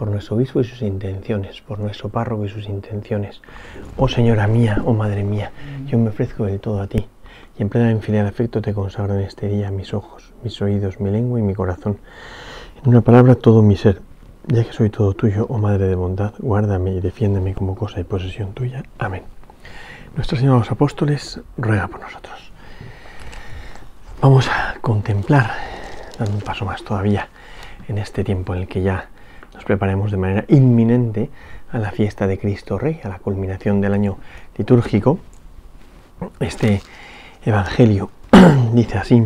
por nuestro obispo y sus intenciones, por nuestro párroco y sus intenciones. Oh Señora mía, oh Madre mía, yo me ofrezco del todo a ti, y en plena infinidad de afecto te consagro en este día mis ojos, mis oídos, mi lengua y mi corazón. En una palabra, todo mi ser, ya que soy todo tuyo, oh Madre de bondad, guárdame y defiéndeme como cosa y posesión tuya. Amén. Nuestro Señor los Apóstoles ruega por nosotros. Vamos a contemplar, dando un paso más todavía, en este tiempo en el que ya preparemos de manera inminente a la fiesta de Cristo Rey, a la culminación del año litúrgico. Este Evangelio dice así,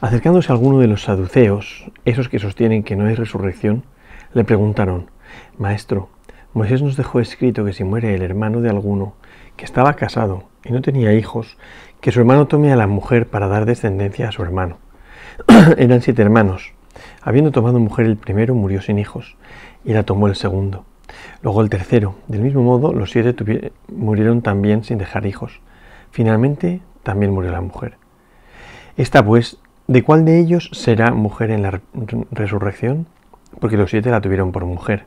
acercándose a alguno de los saduceos, esos que sostienen que no hay resurrección, le preguntaron, Maestro, Moisés nos dejó escrito que si muere el hermano de alguno que estaba casado y no tenía hijos, que su hermano tome a la mujer para dar descendencia a su hermano. Eran siete hermanos. Habiendo tomado mujer el primero, murió sin hijos, y la tomó el segundo. Luego el tercero. Del mismo modo, los siete murieron también sin dejar hijos. Finalmente, también murió la mujer. Esta pues, ¿de cuál de ellos será mujer en la resurrección? Porque los siete la tuvieron por mujer.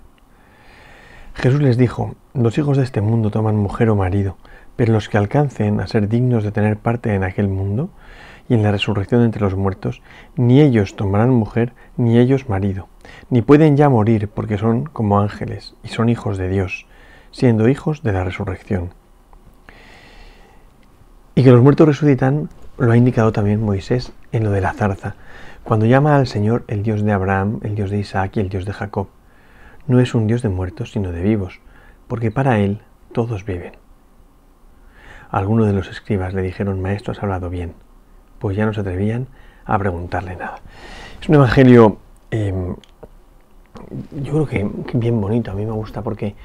Jesús les dijo, los hijos de este mundo toman mujer o marido, pero los que alcancen a ser dignos de tener parte en aquel mundo, y en la resurrección entre los muertos, ni ellos tomarán mujer, ni ellos marido, ni pueden ya morir porque son como ángeles y son hijos de Dios, siendo hijos de la resurrección. Y que los muertos resucitan lo ha indicado también Moisés en lo de la zarza, cuando llama al Señor el Dios de Abraham, el Dios de Isaac y el Dios de Jacob. No es un Dios de muertos, sino de vivos, porque para Él todos viven. Algunos de los escribas le dijeron, Maestro, has hablado bien pues ya no se atrevían a preguntarle nada. Es un evangelio, em, yo creo que, bien bonito, a mí me gusta porque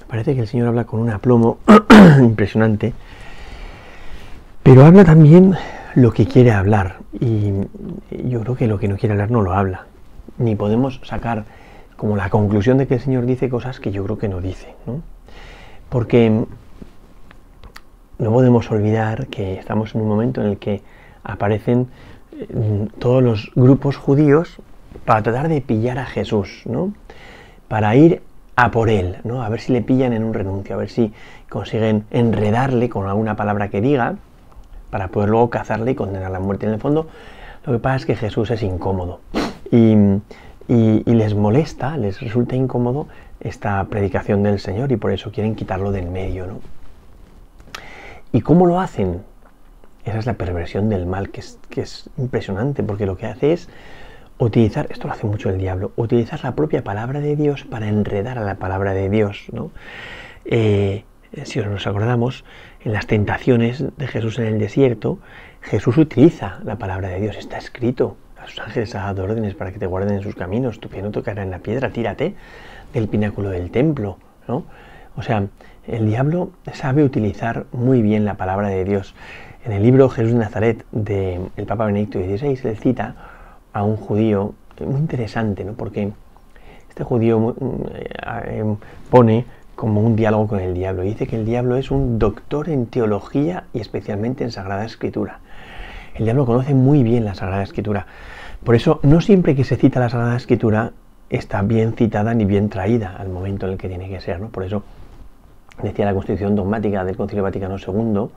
me parece que el Señor habla con un aplomo impresionante, pero habla también lo que quiere hablar y yo creo que lo que no quiere hablar no lo habla, ni podemos sacar como la conclusión de que el Señor dice cosas que yo creo que no dice, ¿no? Porque no podemos olvidar que estamos en un momento en el que aparecen eh, todos los grupos judíos para tratar de pillar a Jesús, ¿no? Para ir a por él, ¿no? A ver si le pillan en un renuncio, a ver si consiguen enredarle con alguna palabra que diga para poder luego cazarle y condenar la muerte. En el fondo, lo que pasa es que Jesús es incómodo y, y les molesta, les resulta incómodo esta predicación del Señor y por eso quieren quitarlo del medio, ¿no? ¿Y cómo lo hacen? Esa es la perversión del mal, que es, que es impresionante, porque lo que hace es utilizar, esto lo hace mucho el diablo, utilizar la propia palabra de Dios para enredar a la palabra de Dios. ¿no? Eh, si nos acordamos, en las tentaciones de Jesús en el desierto, Jesús utiliza la palabra de Dios, está escrito. A sus ángeles ha dado órdenes para que te guarden en sus caminos, tu pie no tocará en la piedra, tírate del pináculo del templo. ¿no? O sea, el diablo sabe utilizar muy bien la palabra de Dios. En el libro Jesús de Nazaret del Papa Benedicto XVI, él cita a un judío muy interesante, ¿no? porque este judío mm, eh, pone como un diálogo con el diablo. Dice que el diablo es un doctor en teología y especialmente en Sagrada Escritura. El diablo conoce muy bien la Sagrada Escritura. Por eso, no siempre que se cita la Sagrada Escritura está bien citada ni bien traída al momento en el que tiene que ser. ¿no? Por eso decía la Constitución dogmática del Concilio Vaticano II,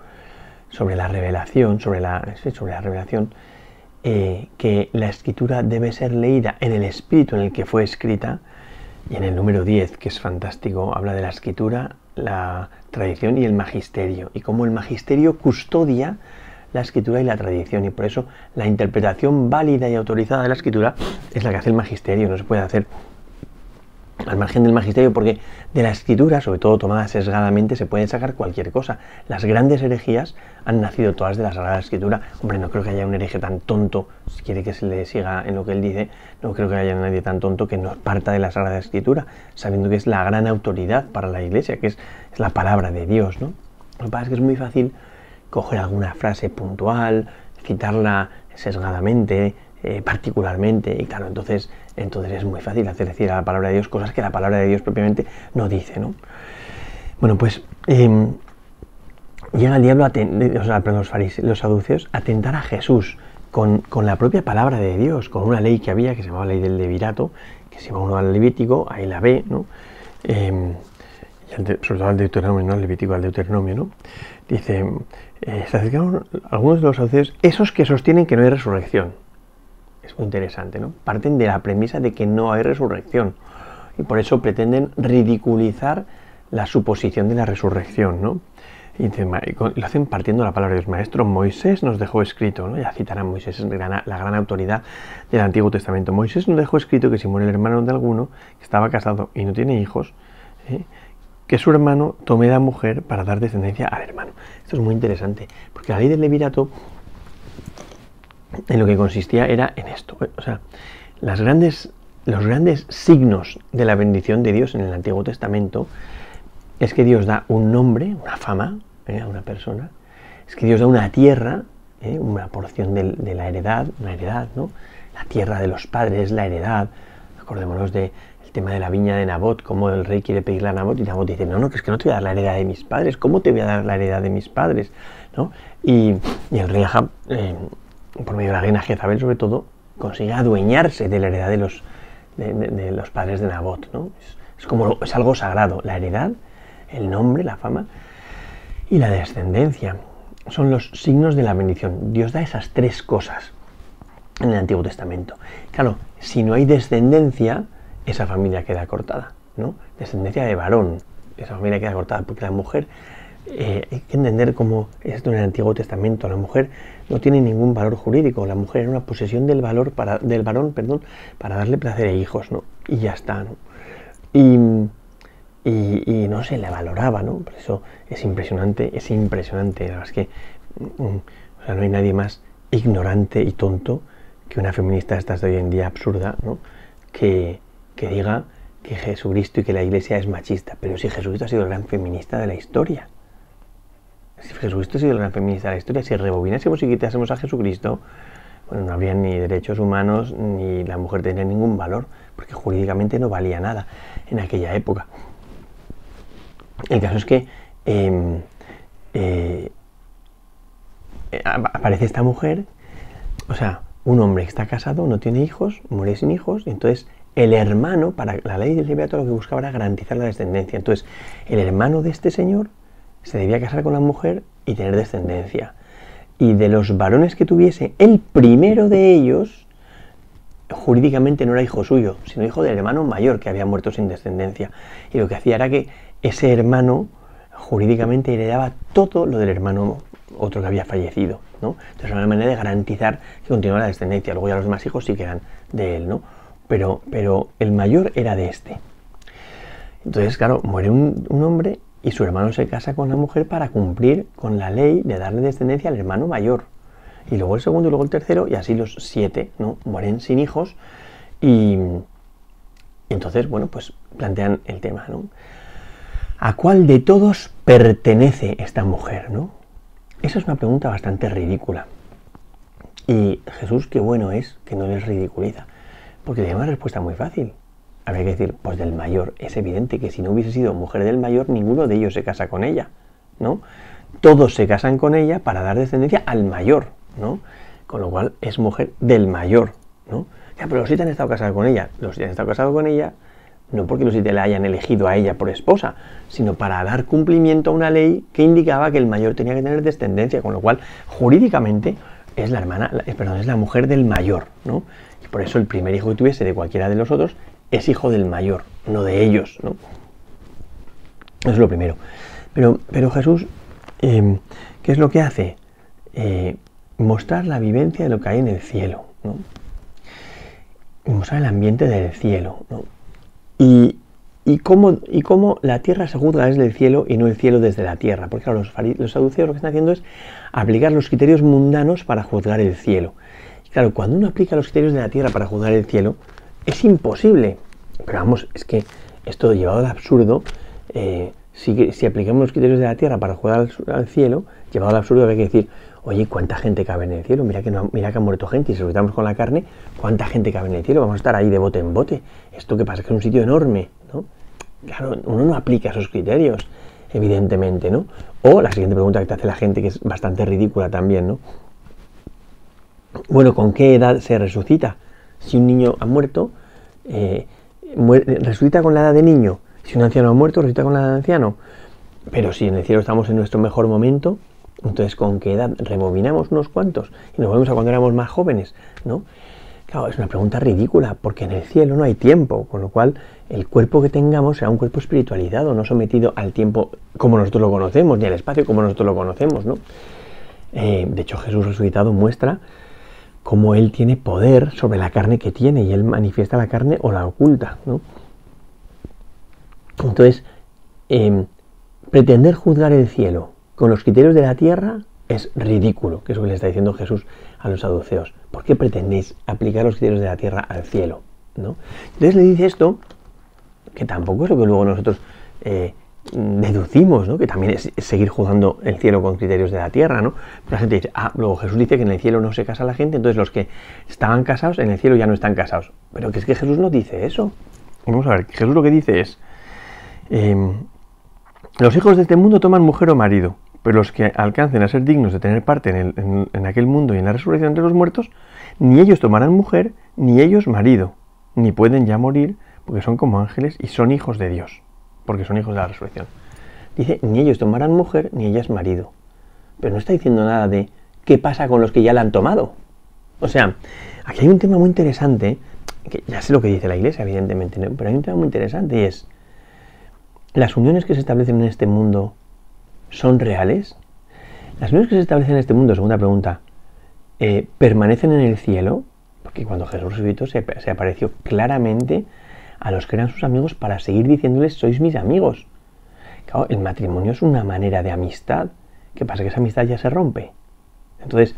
sobre la revelación, sobre la, sobre la revelación, eh, que la escritura debe ser leída en el espíritu en el que fue escrita, y en el número 10, que es fantástico, habla de la escritura, la tradición y el magisterio, y cómo el magisterio custodia la escritura y la tradición, y por eso la interpretación válida y autorizada de la escritura es la que hace el magisterio, no se puede hacer al margen del magisterio, porque de la escritura, sobre todo tomada sesgadamente, se puede sacar cualquier cosa. Las grandes herejías han nacido todas de la Sagrada Escritura. Hombre, no creo que haya un hereje tan tonto, si quiere que se le siga en lo que él dice, no creo que haya nadie tan tonto que no parta de la Sagrada Escritura, sabiendo que es la gran autoridad para la Iglesia, que es, es la palabra de Dios, ¿no? Lo que pasa es que es muy fácil coger alguna frase puntual, citarla sesgadamente, eh, particularmente, y claro, entonces, entonces es muy fácil hacer decir a la palabra de Dios cosas que la palabra de Dios propiamente no dice, ¿no? Bueno, pues em, llega el diablo, a los, fariseos, los saduceos, a tentar a Jesús con, la propia palabra de Dios, con una ley que había, que se llamaba ley del levirato, que se iba uno al Levítico, ahí la ve, ¿no? Em, sobre todo al Deuteronomio, no al Levítico, al Deuteronomio, ¿no? Dice, eh, se acercaron algunos de los saduceos, esos que sostienen que no hay resurrección. Es interesante, ¿no? Parten de la premisa de que no hay resurrección y por eso pretenden ridiculizar la suposición de la resurrección, ¿no? Y lo hacen partiendo de la palabra de Dios. Maestro, Moisés nos dejó escrito, ¿no? Ya citarán Moisés, la gran autoridad del Antiguo Testamento. Moisés nos dejó escrito que si muere el hermano de alguno que estaba casado y no tiene hijos, ¿eh? que su hermano tome la mujer para dar descendencia al hermano. Esto es muy interesante, porque la ley del levirato en lo que consistía era en esto. O sea, las grandes, los grandes signos de la bendición de Dios en el Antiguo Testamento es que Dios da un nombre, una fama ¿eh? a una persona, es que Dios da una tierra, ¿eh? una porción de, la heredad, una heredad, ¿no? La tierra de los padres, la heredad. Acordémonos del tema de la viña de Nabot, cómo el rey quiere pedirle a Nabot y Nabot dice, no, no, que es que no te voy a dar la heredad de mis padres, ¿cómo te voy a dar la heredad de mis padres? ¿No? Y, el rey Ahab, eh, por medio de la reina Jezabel sobre todo, consigue adueñarse de la heredad de los, de, los padres de Nabot. ¿no? Es, como, es algo sagrado, la heredad, el nombre, la fama y la descendencia. Son los signos de la bendición. Dios da esas tres cosas en el Antiguo Testamento. Claro, si no hay descendencia, esa familia queda cortada. ¿no? Descendencia de varón, esa familia queda cortada, porque la mujer eh, hay que entender cómo esto en el Antiguo Testamento. La mujer no tiene ningún valor jurídico. La mujer era una posesión del valor para, del varón, perdón, para darle placer a hijos, ¿no? Y ya está, ¿no? Y, y, no se le valoraba, ¿no? Por eso es impresionante, es impresionante. La verdad es que mm, o sea, no hay nadie más ignorante y tonto que una feminista esta de hoy en día absurda, ¿no? Que, que diga que Jesucristo y que la iglesia es machista. Pero si Jesucristo ha sido el gran feminista de la historia Jesucristo ha sido el gran feminista de la historia, si rebobinásemos y quitásemos a Jesucristo, bueno, no habría ni derechos humanos ni la mujer tendría ningún valor, porque jurídicamente no valía nada en aquella época. El caso es que em, eh, aparece esta mujer, o sea, un hombre que está casado, no tiene hijos, muere sin hijos, entonces el hermano, para la ley del Leviato lo que buscaba era garantizar la descendencia. Entonces, el hermano de este señor se debía casar con la mujer y tener descendencia. Y de los varones que tuviese, el primero de ellos, jurídicamente no era hijo suyo, sino hijo del hermano mayor que había muerto sin descendencia. Y lo que hacía era que ese hermano jurídicamente heredaba todo lo del hermano otro que había fallecido. ¿no? Entonces era una manera de garantizar que continuaba la descendencia. Luego ya los demás hijos sí que eran de él, ¿no? Pero, pero el mayor era de este. Entonces, claro, muere un hombre y su hermano se casa con la mujer para cumplir con la ley de darle descendencia al hermano mayor. Y luego el segundo y luego el tercero, y así los siete, ¿no? Mueren sin hijos y, entonces, bueno, pues plantean el tema, ¿no? ¿A cuál de todos pertenece esta mujer, no? Esa es una pregunta bastante ridícula. Y Jesús, qué bueno es que no les ridiculiza, porque le da una respuesta muy fácil habría que decir, pues del mayor. Es evidente que si no hubiese sido mujer del mayor, ninguno de ellos se casa con ella, ¿no? Todos se casan con ella para dar descendencia al mayor, ¿no? Con lo cual es mujer del mayor, ¿no? Ya, pero los siete han estado casados con ella. Los siete han estado casados con ella no porque los siete la hayan elegido a ella por esposa, sino para dar cumplimiento a una ley que indicaba que el mayor tenía que tener descendencia, con lo cual jurídicamente es la hermana, perdón, es la mujer del mayor, ¿no? Y por eso el primer hijo que tuviese de cualquiera de los otros es hijo del mayor, no de ellos. ¿no? Eso es lo primero. Pero, pero Jesús, em, ¿qué es lo que hace? Eh, mostrar la vivencia de lo que hay en el cielo. ¿no? mostrar el ambiente del cielo. ¿no? Y, ¿Y cómo, y cómo la tierra se juzga desde el cielo y no el cielo desde la tierra. Porque claro, los, los saduceos lo que están haciendo es aplicar los criterios mundanos para juzgar el cielo. Y claro, cuando uno aplica los criterios de la tierra para juzgar el cielo, es imposible. Pero vamos, es que esto llevado al absurdo, eh, si, si, aplicamos los criterios de la tierra para juzgar al, cielo, llevado al absurdo hay que decir, oye, ¿cuánta gente cabe en el cielo? Mira que, no, mira que ha muerto gente y si lo con la carne, ¿cuánta gente cabe en el cielo? Vamos a estar ahí de bote en bote. Esto que pasa es que es un sitio enorme, ¿no? Claro, uno no aplica esos criterios, evidentemente, ¿no? O la siguiente pregunta que te hace la gente, que es bastante ridícula también, ¿no? Bueno, ¿con qué edad se resucita? Si un niño ha muerto, eh, resucita con la edad de niño. Si un anciano ha muerto, resucita con la edad de anciano. Pero si en el cielo estamos en nuestro mejor momento, entonces ¿con qué edad? Rebobinamos unos cuantos y nos volvemos a cuando éramos más jóvenes, ¿no? Claro, es una pregunta ridícula, porque en el cielo no hay tiempo, con lo cual el cuerpo que tengamos será un cuerpo espiritualizado, no sometido al tiempo como nosotros lo conocemos, ni al espacio como nosotros lo conocemos, ¿no? Eh, de hecho, Jesús resucitado muestra cómo Él tiene poder sobre la carne que tiene y Él manifiesta la carne o la oculta, ¿no? Entonces, em, pretender juzgar el cielo con los criterios de la tierra es ridículo, que es lo que le está diciendo Jesús a los saduceos. ¿Por qué pretendéis aplicar los criterios de la tierra al cielo? ¿no? Entonces le dice esto, que tampoco es lo que luego nosotros eh, deducimos, ¿no? que también es, seguir juzgando el cielo con criterios de la tierra. ¿no? la gente dice, ah, luego Jesús dice que en el cielo no se casa la gente, entonces los que estaban casados en el cielo ya no están casados. Pero que es que Jesús no dice eso. Vamos a ver, Jesús lo que dice es, em, los hijos de este mundo toman mujer o marido pero los que alcancen a ser dignos de tener parte en, aquel mundo y en la resurrección de los muertos, ni ellos tomarán mujer, ni ellos marido, ni pueden ya morir, porque son como ángeles y son hijos de Dios, porque son hijos de la resurrección. Dice, ni ellos tomarán mujer, ni ellas marido. Pero no está diciendo nada de qué pasa con los que ya la han tomado. O sea, aquí hay un tema muy interesante, que ya sé lo que dice la iglesia, evidentemente, pero hay un tema muy interesante y es, las uniones que se establecen en este mundo son reales? ¿Las uniones que se establecen en este mundo, segunda pregunta, eh, permanecen en el cielo? Porque cuando Jesús resucitó se, apareció claramente a los que eran sus amigos para seguir diciéndoles, sois mis amigos. El matrimonio es una manera de amistad. ¿Qué pasa? Que esa amistad ya se rompe. Entonces,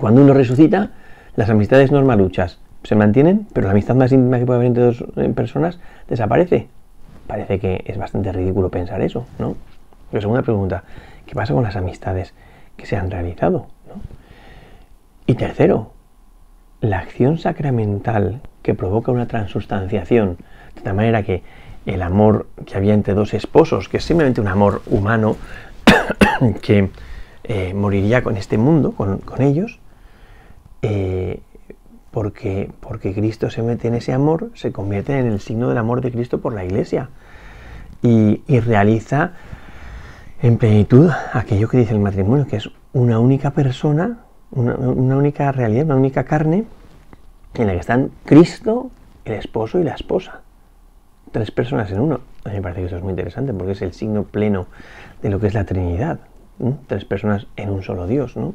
cuando uno resucita, las amistades normaluchas se mantienen, pero la amistad más íntima que puede haber entre dos eh, personas desaparece. Parece que es bastante ridículo pensar eso, ¿no? Pero segunda pregunta, ¿qué pasa con las amistades que se han realizado? Y tercero, la acción sacramental que provoca una transustanciación, de tal manera que el amor que había entre dos esposos, que es simplemente un amor humano que eh, moriría con este mundo, con, ellos, eh, porque, porque Cristo se mete en ese amor, se convierte en el signo del amor de Cristo por la iglesia y, y realiza en plenitud aquello que dice el matrimonio, que es una única persona, una, única realidad, una única carne, en la que están Cristo, el esposo y la esposa. Tres personas en uno. A mí me parece que eso es muy interesante porque es el signo pleno de lo que es la Trinidad. Tres personas en un solo Dios. ¿no?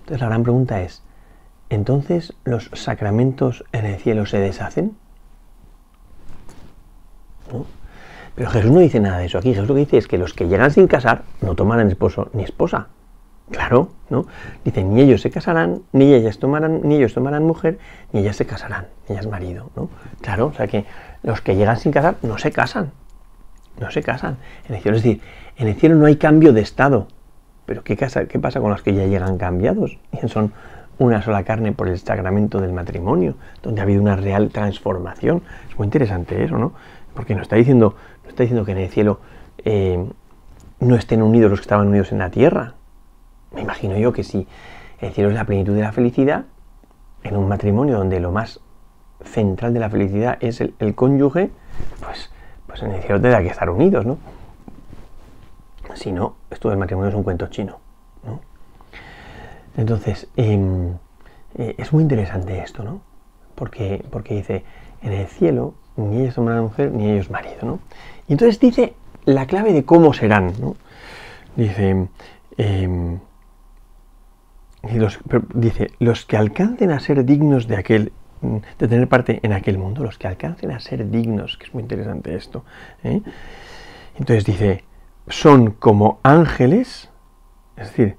Entonces la gran pregunta es, ¿entonces los sacramentos en el cielo se deshacen? Pero Jesús no dice nada de eso. Aquí Jesús lo que dice es que los que llegan sin casar no tomarán esposo ni esposa. Claro, ¿no? Dice, ni ellos se casarán, ni ellas tomarán, ni ellos tomarán mujer, ni ellas se casarán, ni ellas marido, ¿no? Claro, o sea que los que llegan sin casar no se casan. No se casan. En el cielo, es decir, en el cielo no hay cambio de estado. Pero ¿qué, qué pasa con los que ya llegan cambiados? Son una sola carne por el sacramento del matrimonio, donde ha habido una real transformación. Es muy interesante eso, ¿no? Porque nos está diciendo, no está diciendo que en el cielo eh, no estén unidos los que estaban unidos en la tierra. Me imagino yo que si el cielo es la plenitud de la felicidad, en un matrimonio donde lo más central de la felicidad es el, cónyuge, pues, pues en el cielo tendrá que estar unidos, ¿no? Si no, esto del matrimonio es un cuento chino, ¿no? Entonces, em, eh, es muy interesante esto, ¿no? Porque, porque dice, en el cielo ni ellos tomarán mujer, ni ellos marido, ¿no? Y entonces dice la clave de cómo serán, ¿no? Dice, em, los, dice, los que alcancen a ser dignos de aquel de tener parte en aquel mundo, los que alcancen a ser dignos, que es muy interesante esto. ¿eh? Entonces dice, son como ángeles, es decir,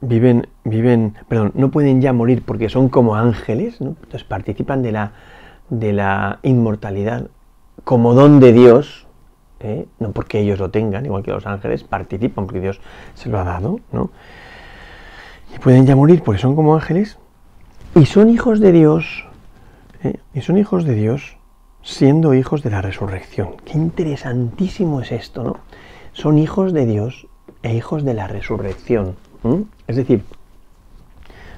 viven, viven, perdón, no pueden ya morir porque son como ángeles, entonces participan de la, de la inmortalidad como don de Dios, ¿eh? no porque ellos lo tengan, igual que los ángeles, participan porque Dios se lo ha dado, ¿no? Y pueden ya morir porque son como ángeles y son hijos de Dios, ¿eh? y son hijos de Dios siendo hijos de la resurrección. Qué interesantísimo es esto, ¿no? Son hijos de Dios e hijos de la resurrección. Es decir,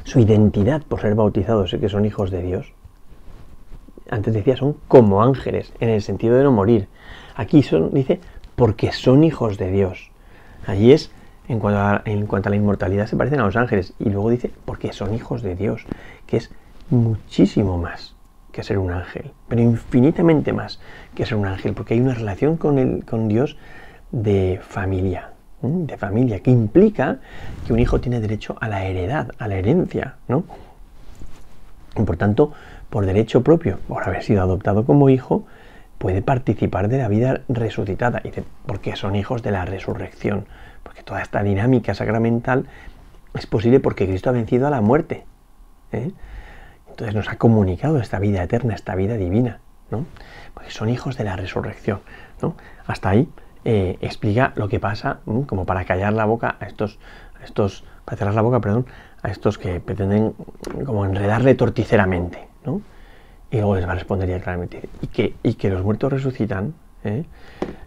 su identidad por ser bautizados y que son hijos de Dios. Antes decía, son como ángeles, en el sentido de no morir. Aquí son, dice, porque son hijos de Dios. Allí es, en cuanto, a, la inmortalidad, se parecen a los ángeles. Y luego dice, porque son hijos de Dios, que es muchísimo más que ser un ángel, pero infinitamente más que ser un ángel, porque hay una relación con, el, con Dios de familia, de familia, que implica que un hijo tiene derecho a la heredad, a la herencia, ¿no? Y por tanto, por derecho propio, por haber sido adoptado como hijo, puede participar de la vida resucitada. Porque son hijos de la resurrección. Porque toda esta dinámica sacramental es posible porque Cristo ha vencido a la muerte. ¿eh? Entonces nos ha comunicado esta vida eterna, esta vida divina. ¿no? Porque son hijos de la resurrección. ¿no? Hasta ahí eh, explica lo que pasa, como para callar la boca a estos, a estos, para cerrar la boca, perdón, a estos que pretenden como enredarle torticeramente, ¿no? Y luego les va a responder ya claramente. Y que, y que los muertos resucitan, ¿eh?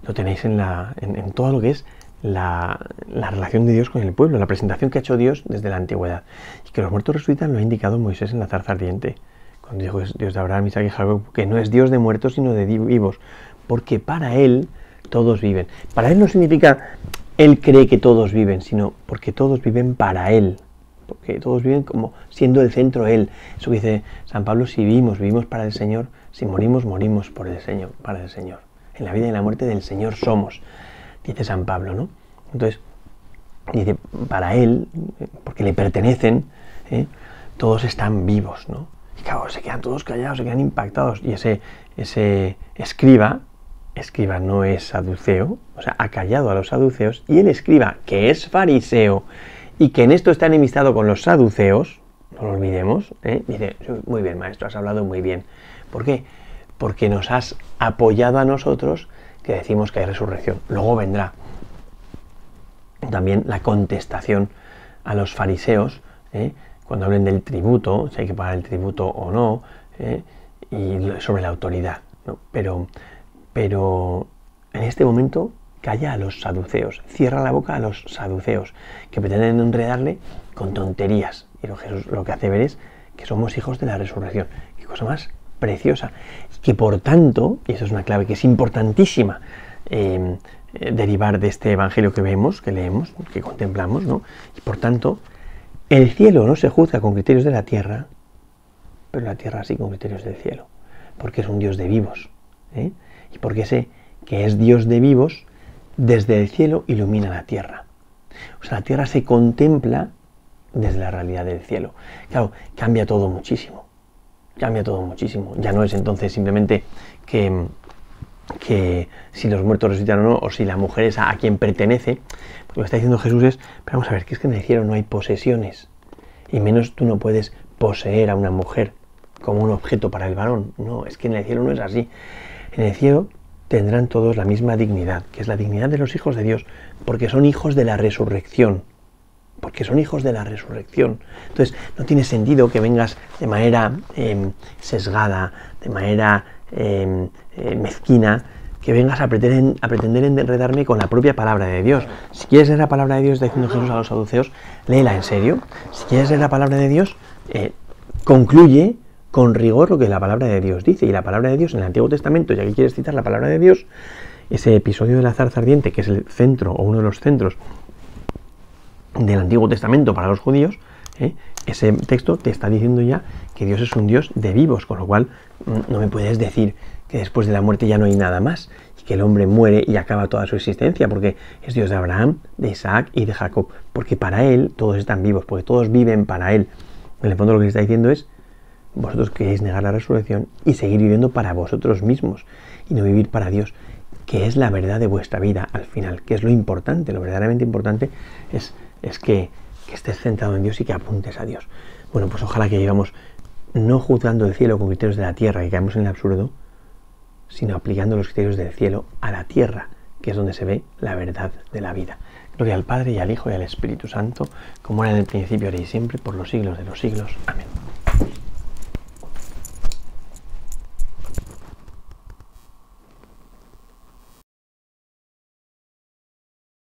lo tenéis en, la, en, todo lo que es la, la, relación de Dios con el pueblo, la presentación que ha hecho Dios desde la antigüedad. Y que los muertos resucitan lo ha indicado Moisés en la zarza ardiente, cuando dijo Dios de Abraham, Isaac y Jacob, que no es Dios de muertos, sino de vivos, porque para él todos viven. Para Él no significa Él cree que todos viven, sino porque todos viven para Él. Porque todos viven como siendo el centro Él. Eso dice San Pablo, si vivimos, vivimos para el Señor, si morimos, morimos por el Señor, para el Señor. En la vida y en la muerte del Señor somos, dice San Pablo, ¿no? Entonces, dice, para Él, porque le pertenecen, ¿eh? todos están vivos, ¿no? Y claro, se quedan todos callados, se quedan impactados. Y ese, ese escriba, escriba no es saduceo, o sea, ha callado a los saduceos, y el escriba, que es fariseo, y que en esto está enemistado con los saduceos, no lo olvidemos, ¿eh? dice, muy bien, maestro, has hablado muy bien. ¿Por qué? Porque nos has apoyado a nosotros que decimos que hay resurrección. Luego vendrá también la contestación a los fariseos, ¿eh? cuando hablen del tributo, si hay que pagar el tributo o no, ¿eh? y sobre la autoridad. Pero pero en este momento calla a los saduceos, cierra la boca a los saduceos, que pretenden enredarle con tonterías. Y lo Jesús lo que hace ver es que somos hijos de la resurrección. Qué cosa más preciosa. Que por tanto, y eso es una clave que es importantísima, em, eh, derivar de este evangelio que vemos, que leemos, que contemplamos, ¿no? Y por tanto, el cielo no se juzga con criterios de la tierra, pero la tierra sí con criterios del cielo, porque es un Dios de vivos. ¿eh? y porque sé que es Dios de vivos, desde el cielo ilumina la tierra. O sea, la tierra se contempla desde la realidad del cielo. Claro, cambia todo muchísimo. Cambia todo muchísimo. Ya no es entonces simplemente que, que si los muertos resucitan o no, o si la mujer es a, quien pertenece. Lo que está diciendo Jesús es, pero vamos a ver, que es que en el cielo no hay posesiones. Y menos tú no puedes poseer a una mujer como un objeto para el varón. No, es que en el cielo no es así. En el cielo tendrán todos la misma dignidad, que es la dignidad de los hijos de Dios, porque son hijos de la resurrección. Porque son hijos de la resurrección. Entonces, no tiene sentido que vengas de manera em, sesgada, de manera em, eh, mezquina, que vengas a pretender, a pretender enredarme con la propia palabra de Dios. Si quieres leer la palabra de Dios, diciendo Jesús a los saduceos, léela en serio. Si quieres leer la palabra de Dios, eh, concluye con rigor lo que la palabra de Dios dice. Y la palabra de Dios en el Antiguo Testamento, ya que quieres citar la palabra de Dios, ese episodio de la zarza ardiente, que es el centro o uno de los centros del Antiguo Testamento para los judíos, ¿eh? ese texto te está diciendo ya que Dios es un Dios de vivos, con lo cual mm, no me puedes decir que después de la muerte ya no hay nada más y que el hombre muere y acaba toda su existencia, porque es Dios de Abraham, de Isaac y de Jacob, porque para él todos están vivos, porque todos viven para él. En el fondo lo que está diciendo es vosotros queréis negar la resurrección y seguir viviendo para vosotros mismos y no vivir para Dios, que es la verdad de vuestra vida al final, que es lo importante, lo verdaderamente importante es, es que, que estés centrado en Dios y que apuntes a Dios. Bueno, pues ojalá que llevamos no juzgando el cielo con criterios de la tierra y caemos en el absurdo, sino aplicando los criterios del cielo a la tierra, que es donde se ve la verdad de la vida. Gloria al Padre y al Hijo y al Espíritu Santo, como era en el principio, ahora y siempre, por los siglos de los siglos. Amén.